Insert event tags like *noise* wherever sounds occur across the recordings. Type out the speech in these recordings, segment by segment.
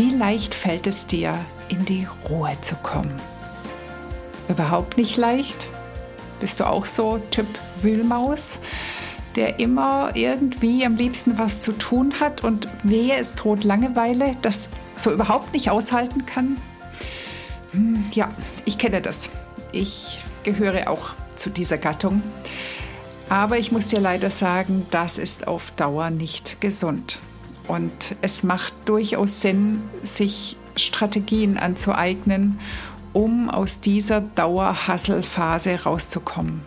Wie leicht fällt es dir, in die Ruhe zu kommen? Überhaupt nicht leicht? Bist du auch so Typ Wühlmaus, der immer irgendwie am liebsten was zu tun hat und wehe, es droht Langeweile, das so überhaupt nicht aushalten kann? Hm, ja, ich kenne das. Ich gehöre auch zu dieser Gattung. Aber ich muss dir leider sagen, das ist auf Dauer nicht gesund. Und es macht durchaus Sinn, sich Strategien anzueignen, um aus dieser Dauerhasselphase rauszukommen.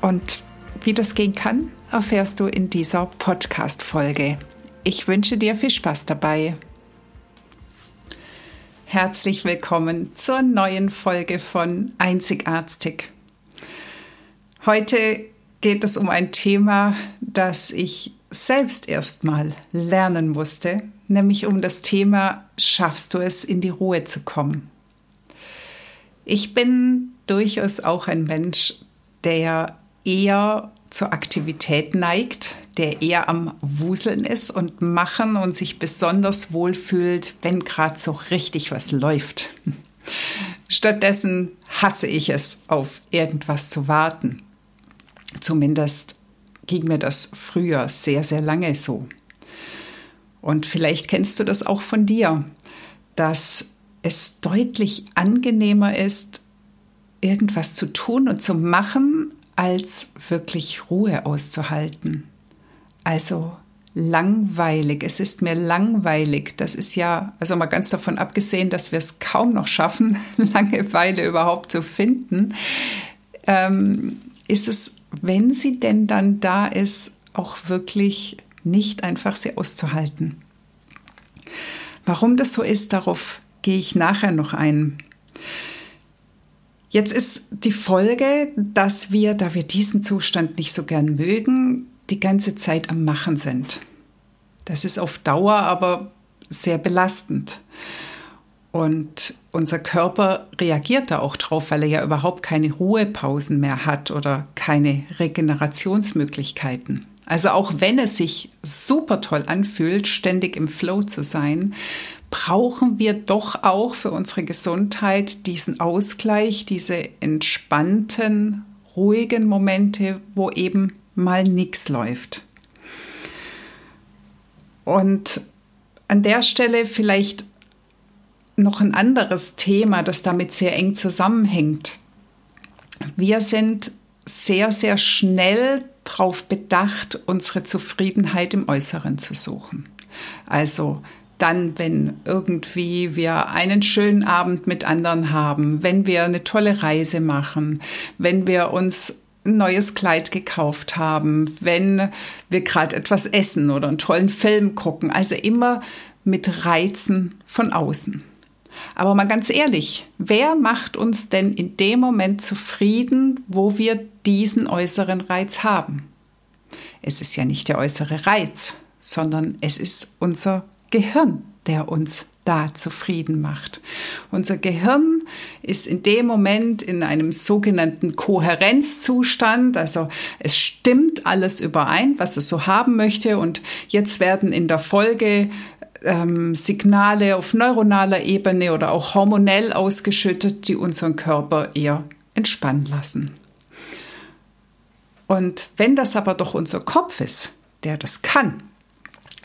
Und wie das gehen kann, erfährst du in dieser Podcast-Folge. Ich wünsche dir viel Spaß dabei. Herzlich willkommen zur neuen Folge von Einzigartig. Heute geht es um ein Thema, das ich selbst erstmal lernen musste, nämlich um das Thema, schaffst du es, in die Ruhe zu kommen? Ich bin durchaus auch ein Mensch, der eher zur Aktivität neigt, der eher am Wuseln ist und machen und sich besonders wohl fühlt, wenn gerade so richtig was läuft. Stattdessen hasse ich es, auf irgendwas zu warten. Zumindest ging mir das früher sehr, sehr lange so. Und vielleicht kennst du das auch von dir, dass es deutlich angenehmer ist, irgendwas zu tun und zu machen, als wirklich Ruhe auszuhalten. Also langweilig. Es ist mir langweilig. Das ist ja, also mal ganz davon abgesehen, dass wir es kaum noch schaffen, *laughs* Langeweile überhaupt zu finden, ähm, ist es wenn sie denn dann da ist, auch wirklich nicht einfach sie auszuhalten. Warum das so ist, darauf gehe ich nachher noch ein. Jetzt ist die Folge, dass wir, da wir diesen Zustand nicht so gern mögen, die ganze Zeit am Machen sind. Das ist auf Dauer aber sehr belastend. Und unser Körper reagiert da auch drauf, weil er ja überhaupt keine Ruhepausen mehr hat oder keine Regenerationsmöglichkeiten. Also auch wenn es sich super toll anfühlt, ständig im Flow zu sein, brauchen wir doch auch für unsere Gesundheit diesen Ausgleich, diese entspannten, ruhigen Momente, wo eben mal nichts läuft. Und an der Stelle vielleicht noch ein anderes Thema, das damit sehr eng zusammenhängt. Wir sind sehr, sehr schnell darauf bedacht, unsere Zufriedenheit im Äußeren zu suchen. Also dann, wenn irgendwie wir einen schönen Abend mit anderen haben, wenn wir eine tolle Reise machen, wenn wir uns ein neues Kleid gekauft haben, wenn wir gerade etwas essen oder einen tollen Film gucken. Also immer mit Reizen von außen. Aber mal ganz ehrlich, wer macht uns denn in dem Moment zufrieden, wo wir diesen äußeren Reiz haben? Es ist ja nicht der äußere Reiz, sondern es ist unser Gehirn, der uns da zufrieden macht. Unser Gehirn ist in dem Moment in einem sogenannten Kohärenzzustand, also es stimmt alles überein, was es so haben möchte und jetzt werden in der Folge ähm, Signale auf neuronaler Ebene oder auch hormonell ausgeschüttet, die unseren Körper eher entspannen lassen. Und wenn das aber doch unser Kopf ist, der das kann,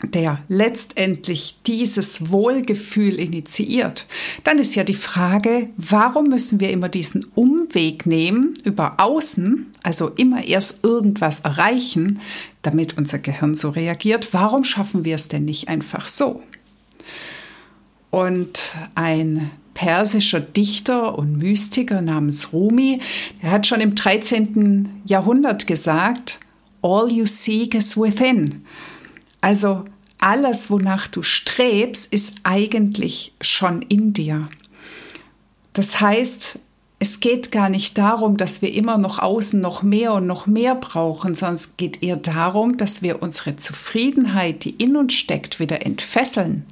der letztendlich dieses Wohlgefühl initiiert, dann ist ja die Frage, warum müssen wir immer diesen Umweg nehmen über außen, also immer erst irgendwas erreichen, damit unser Gehirn so reagiert? Warum schaffen wir es denn nicht einfach so? Und ein persischer Dichter und Mystiker namens Rumi, der hat schon im 13. Jahrhundert gesagt, All you seek is within. Also alles, wonach du strebst, ist eigentlich schon in dir. Das heißt, es geht gar nicht darum, dass wir immer noch außen noch mehr und noch mehr brauchen, sondern es geht eher darum, dass wir unsere Zufriedenheit, die in uns steckt, wieder entfesseln.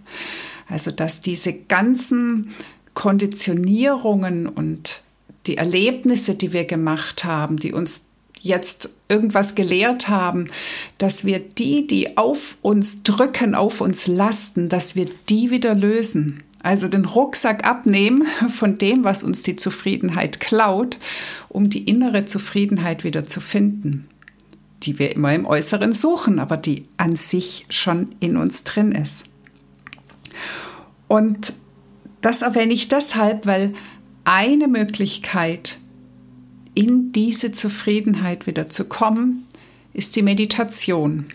Also dass diese ganzen Konditionierungen und die Erlebnisse, die wir gemacht haben, die uns jetzt irgendwas gelehrt haben, dass wir die, die auf uns drücken, auf uns lasten, dass wir die wieder lösen. Also den Rucksack abnehmen von dem, was uns die Zufriedenheit klaut, um die innere Zufriedenheit wieder zu finden, die wir immer im Äußeren suchen, aber die an sich schon in uns drin ist. Und das erwähne ich deshalb, weil eine Möglichkeit, in diese Zufriedenheit wieder zu kommen, ist die Meditation.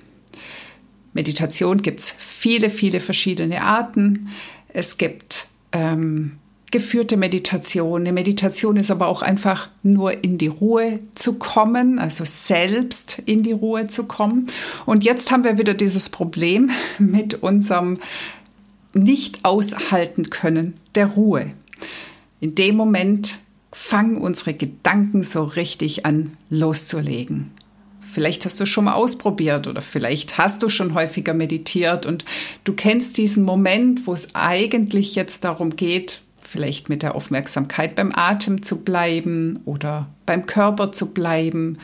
Meditation gibt es viele, viele verschiedene Arten. Es gibt ähm, geführte Meditation. Eine Meditation ist aber auch einfach nur in die Ruhe zu kommen, also selbst in die Ruhe zu kommen. Und jetzt haben wir wieder dieses Problem *laughs* mit unserem nicht aushalten können der Ruhe. In dem Moment fangen unsere Gedanken so richtig an loszulegen. Vielleicht hast du schon mal ausprobiert oder vielleicht hast du schon häufiger meditiert und du kennst diesen Moment, wo es eigentlich jetzt darum geht, vielleicht mit der Aufmerksamkeit beim Atem zu bleiben oder beim Körper zu bleiben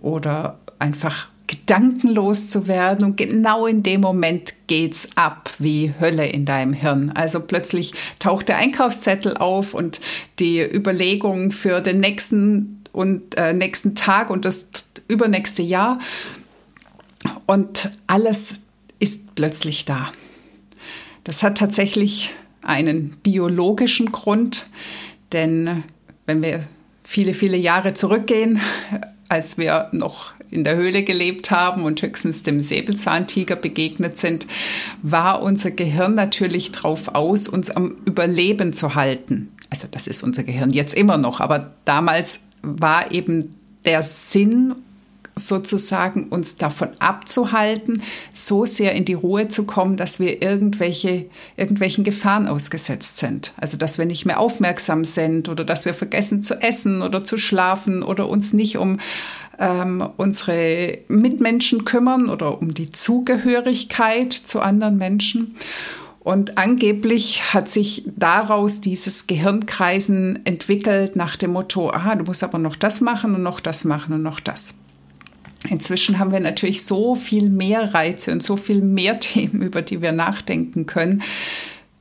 oder einfach gedankenlos zu werden und genau in dem Moment geht's ab wie Hölle in deinem Hirn. Also plötzlich taucht der Einkaufszettel auf und die Überlegungen für den nächsten und äh, nächsten Tag und das übernächste Jahr und alles ist plötzlich da. Das hat tatsächlich einen biologischen Grund, denn wenn wir viele, viele Jahre zurückgehen, als wir noch in der Höhle gelebt haben und höchstens dem Säbelzahntiger begegnet sind, war unser Gehirn natürlich darauf aus, uns am Überleben zu halten. Also das ist unser Gehirn jetzt immer noch, aber damals war eben der Sinn sozusagen uns davon abzuhalten, so sehr in die Ruhe zu kommen, dass wir irgendwelche, irgendwelchen Gefahren ausgesetzt sind. Also, dass wir nicht mehr aufmerksam sind oder dass wir vergessen zu essen oder zu schlafen oder uns nicht um ähm, unsere Mitmenschen kümmern oder um die Zugehörigkeit zu anderen Menschen. Und angeblich hat sich daraus dieses Gehirnkreisen entwickelt nach dem Motto, aha, du musst aber noch das machen und noch das machen und noch das. Inzwischen haben wir natürlich so viel mehr Reize und so viel mehr *laughs* Themen, über die wir nachdenken können,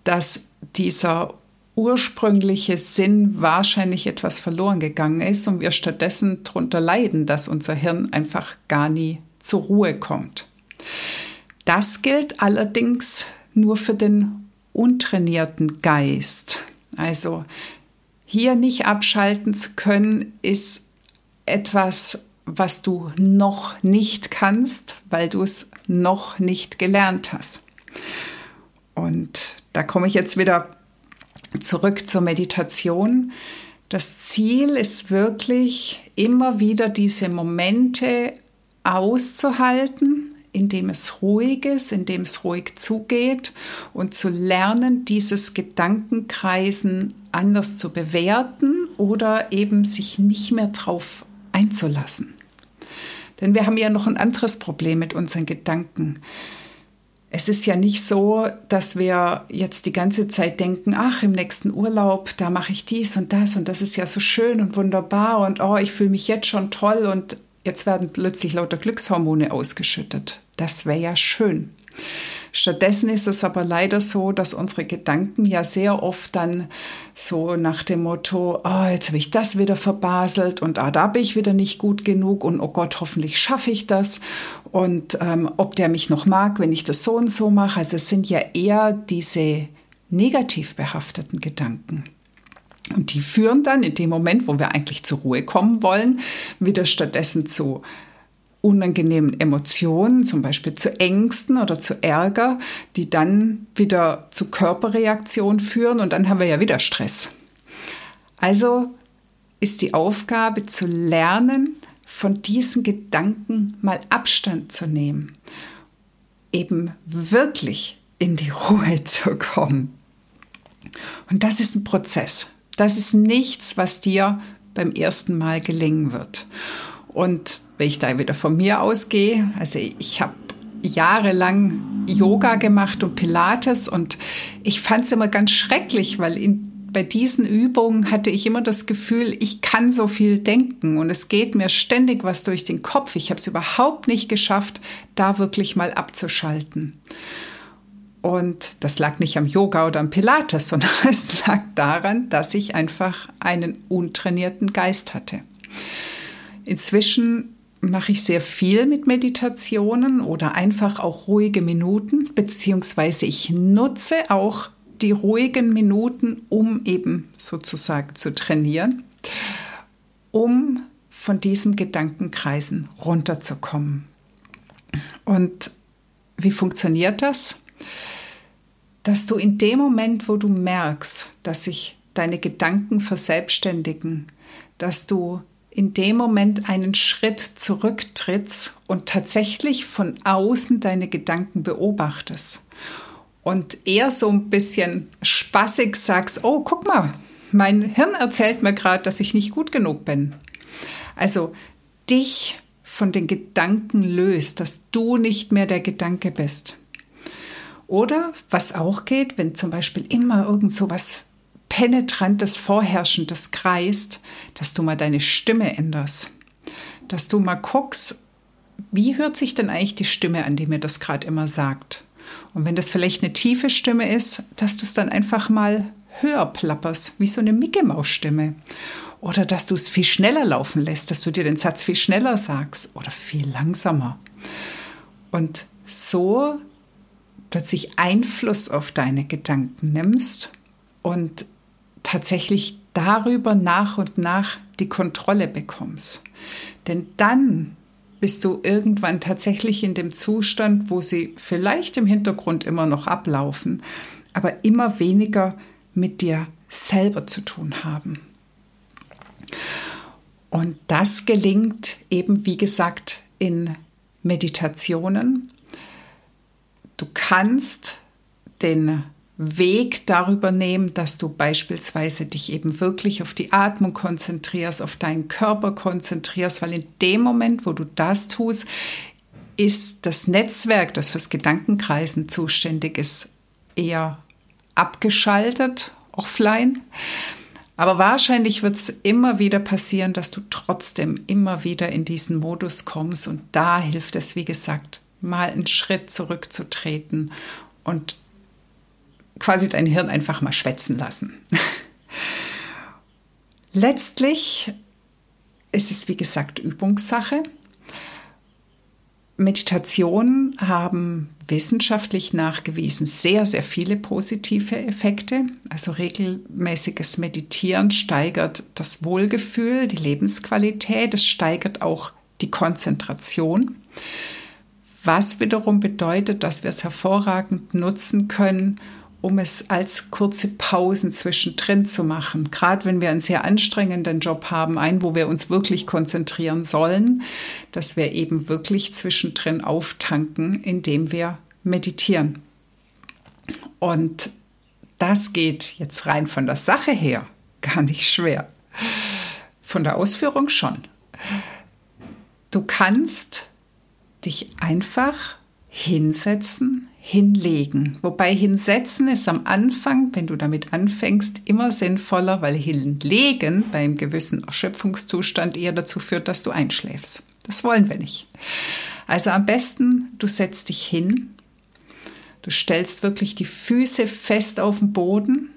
dass dieser ursprüngliche Sinn wahrscheinlich etwas verloren gegangen ist und wir stattdessen darunter leiden, dass unser Hirn einfach gar nie zur Ruhe kommt. Das gilt allerdings nur für den untrainierten Geist. Also hier nicht abschalten zu können, ist etwas, was du noch nicht kannst, weil du es noch nicht gelernt hast. Und da komme ich jetzt wieder zurück zur Meditation. Das Ziel ist wirklich immer wieder diese Momente auszuhalten, indem es ruhig ist, indem es ruhig zugeht und zu lernen, dieses Gedankenkreisen anders zu bewerten oder eben sich nicht mehr drauf einzulassen. Denn wir haben ja noch ein anderes Problem mit unseren Gedanken es ist ja nicht so, dass wir jetzt die ganze Zeit denken, ach, im nächsten Urlaub, da mache ich dies und das und das ist ja so schön und wunderbar und oh, ich fühle mich jetzt schon toll und jetzt werden plötzlich lauter Glückshormone ausgeschüttet. Das wäre ja schön. Stattdessen ist es aber leider so, dass unsere Gedanken ja sehr oft dann so nach dem Motto, oh, jetzt habe ich das wieder verbaselt und ah, da bin ich wieder nicht gut genug und oh Gott, hoffentlich schaffe ich das und ähm, ob der mich noch mag, wenn ich das so und so mache. Also es sind ja eher diese negativ behafteten Gedanken. Und die führen dann in dem Moment, wo wir eigentlich zur Ruhe kommen wollen, wieder stattdessen zu unangenehmen Emotionen, zum Beispiel zu Ängsten oder zu Ärger, die dann wieder zu Körperreaktionen führen und dann haben wir ja wieder Stress. Also ist die Aufgabe zu lernen, von diesen Gedanken mal Abstand zu nehmen. eben wirklich in die Ruhe *laughs* zu kommen. Und das ist ein Prozess. Das ist nichts, was dir beim ersten Mal gelingen wird. Und wenn ich da wieder von mir ausgehe, also ich habe jahrelang Yoga gemacht und Pilates und ich fand es immer ganz schrecklich, weil in, bei diesen Übungen hatte ich immer das Gefühl, ich kann so viel denken und es geht mir ständig was durch den Kopf. Ich habe es überhaupt nicht geschafft, da wirklich mal abzuschalten. Und das lag nicht am Yoga oder am Pilates, *laughs* sondern es lag daran, dass ich einfach einen untrainierten Geist hatte. Inzwischen mache ich sehr viel mit Meditationen oder einfach auch ruhige Minuten, beziehungsweise ich nutze auch die ruhigen Minuten, um eben sozusagen zu trainieren, um von diesen Gedankenkreisen runterzukommen. Und wie funktioniert das? Dass du in dem Moment, wo du merkst, dass sich deine Gedanken verselbstständigen, dass du in dem Moment einen Schritt zurücktrittst und tatsächlich von außen deine Gedanken beobachtest und eher so ein bisschen spaßig sagst, oh, guck mal, mein Hirn erzählt mir gerade, dass ich nicht gut genug bin. Also dich von den Gedanken löst, dass du nicht mehr der Gedanke bist. Oder was auch geht, wenn zum Beispiel immer irgend so was penetrantes, vorherrschendes kreist, dass du mal deine Stimme änderst. Dass du mal guckst, wie hört sich denn eigentlich die Stimme an, die mir das gerade immer sagt? Und wenn das vielleicht eine tiefe Stimme ist, dass du es dann einfach mal höher plapperst, wie so eine Micke-Maus-Stimme. Oder dass du es viel schneller laufen lässt, dass du dir den Satz viel schneller sagst oder viel langsamer. Und so plötzlich Einfluss auf deine Gedanken nimmst und tatsächlich darüber nach und nach die Kontrolle bekommst. Denn dann bist du irgendwann tatsächlich in dem Zustand, wo sie vielleicht im Hintergrund immer noch ablaufen, aber immer weniger mit dir selber zu tun haben. Und das gelingt eben, wie gesagt, in Meditationen. Du kannst den Weg darüber nehmen, dass du beispielsweise dich eben wirklich auf die Atmung konzentrierst, auf deinen Körper konzentrierst, weil in dem Moment, wo du das tust, ist das Netzwerk, das fürs Gedankenkreisen zuständig ist, eher abgeschaltet, offline. Aber wahrscheinlich wird es immer wieder passieren, dass du trotzdem immer wieder in diesen Modus kommst. Und da hilft es, wie gesagt, mal einen Schritt zurückzutreten und quasi dein Hirn einfach mal schwätzen lassen. *laughs* Letztlich ist es, wie gesagt, Übungssache. Meditationen haben wissenschaftlich nachgewiesen sehr, sehr viele positive Effekte. Also regelmäßiges Meditieren steigert das Wohlgefühl, die Lebensqualität, es steigert auch die Konzentration, was wiederum bedeutet, dass wir es hervorragend nutzen können, um es als kurze Pausen zwischendrin zu machen. Gerade wenn wir einen sehr anstrengenden Job haben, einen, wo wir uns wirklich konzentrieren sollen, dass wir eben wirklich zwischendrin auftanken, indem wir meditieren. Und das geht jetzt rein von der Sache her gar nicht schwer. Von der Ausführung schon. Du kannst dich einfach hinsetzen, hinlegen. Wobei hinsetzen ist am Anfang, wenn du damit anfängst, immer sinnvoller, weil hinlegen beim gewissen Erschöpfungszustand eher dazu führt, dass du einschläfst. Das wollen wir nicht. Also am besten, du setzt dich hin, du stellst wirklich die Füße fest auf den Boden,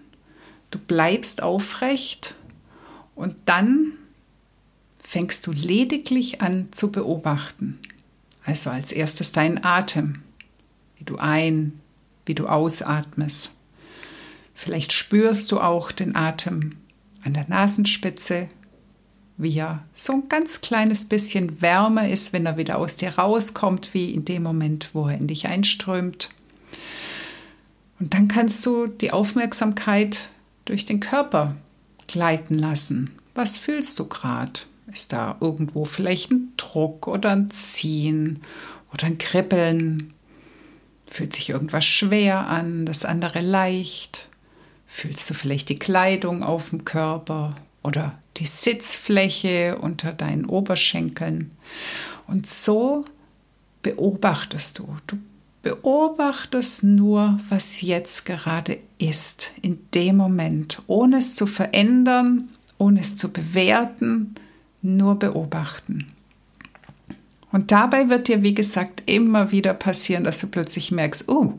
du bleibst aufrecht und dann fängst du lediglich an zu beobachten. Also als erstes deinen Atem wie du ein, wie du ausatmest. Vielleicht spürst du auch den Atem an der Nasenspitze, wie er so ein ganz kleines bisschen wärmer ist, wenn er wieder aus dir rauskommt, wie in dem Moment, wo er in dich einströmt. Und dann kannst du die Aufmerksamkeit durch den Körper gleiten lassen. Was fühlst du gerade? Ist da irgendwo vielleicht ein Druck oder ein Ziehen oder ein Kribbeln? Fühlt sich irgendwas schwer an, das andere leicht? Fühlst du vielleicht die Kleidung auf dem Körper oder die Sitzfläche unter deinen Oberschenkeln? Und so beobachtest du. Du beobachtest nur, was jetzt gerade ist, in dem Moment, ohne es zu verändern, ohne es zu bewerten, nur beobachten. Und dabei wird dir, wie gesagt, immer wieder passieren, dass du plötzlich merkst, oh,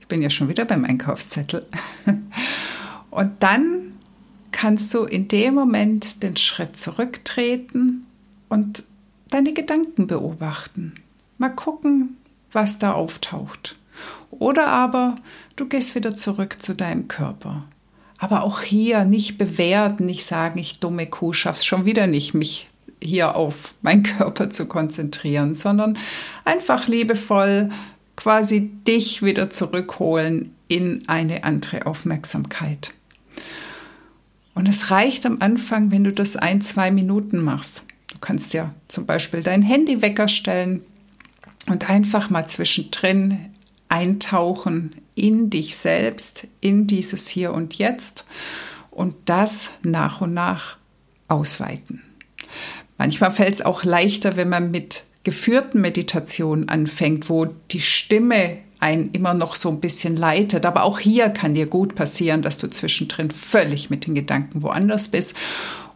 ich bin ja schon wieder beim Einkaufszettel. *laughs* Und dann kannst du in dem Moment den Schritt zurücktreten und deine Gedanken beobachten. Mal gucken, was da auftaucht. Oder aber du gehst wieder zurück zu deinem Körper. Aber auch hier nicht bewerten, nicht sagen, ich dumme Kuh schaff's schon wieder nicht, mich hier auf meinen Körper zu konzentrieren, sondern einfach liebevoll quasi dich wieder zurückholen in eine andere Aufmerksamkeit. Und es reicht am Anfang, wenn du das ein, zwei Minuten machst. Du kannst ja zum Beispiel dein Handywecker stellen und einfach mal zwischendrin eintauchen in dich selbst, in dieses Hier und Jetzt und das nach und nach ausweiten. Manchmal fällt es auch leichter, wenn man mit geführten Meditationen anfängt, wo die Stimme einen immer noch so ein bisschen leitet. Aber auch hier kann dir gut passieren, dass du zwischendrin völlig mit den Gedanken woanders bist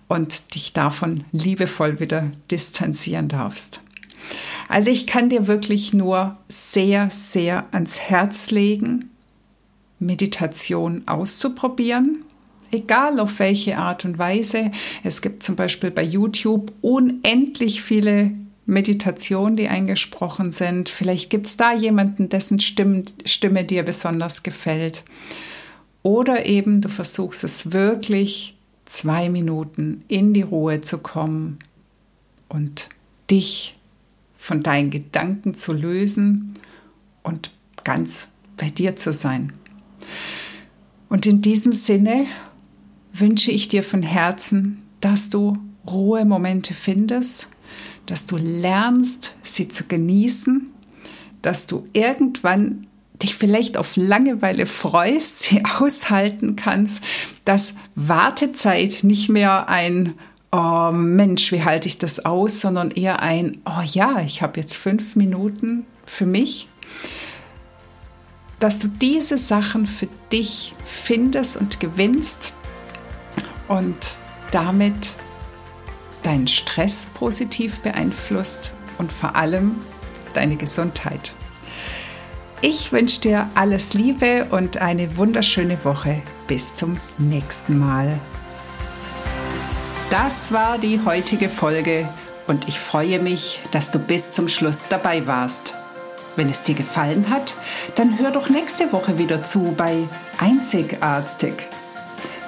und dich davon liebevoll wieder distanzieren darfst. Also ich kann dir wirklich nur sehr, sehr ans Herz legen, Meditation auszuprobieren egal auf welche Art und Weise. Es gibt zum Beispiel bei YouTube unendlich viele Meditationen, die eingesprochen sind. Vielleicht gibt es da jemanden, dessen Stimme, Stimme dir besonders gefällt. Oder eben du versuchst es wirklich zwei Minuten in die Ruhe zu kommen und dich von deinen Gedanken zu lösen und ganz bei dir zu sein. Und in diesem Sinne wünsche ich dir von Herzen, dass du Ruhemomente findest, dass du lernst, sie zu genießen, dass du irgendwann dich vielleicht auf Langeweile freust, sie *laughs* aushalten kannst, dass Wartezeit nicht mehr ein Oh Mensch, wie halte ich das aus, sondern eher ein Oh ja, ich habe jetzt fünf Minuten für mich, dass du diese Sachen für dich findest und gewinnst und damit deinen Stress positiv beeinflusst und vor allem deine Gesundheit. Ich wünsche dir alles Liebe und eine wunderschöne Woche. Bis zum nächsten Mal. Das war die heutige Folge und ich freue mich, dass du bis zum Schluss dabei warst. Wenn es dir gefallen hat, dann hör doch nächste Woche wieder zu bei Einzigartig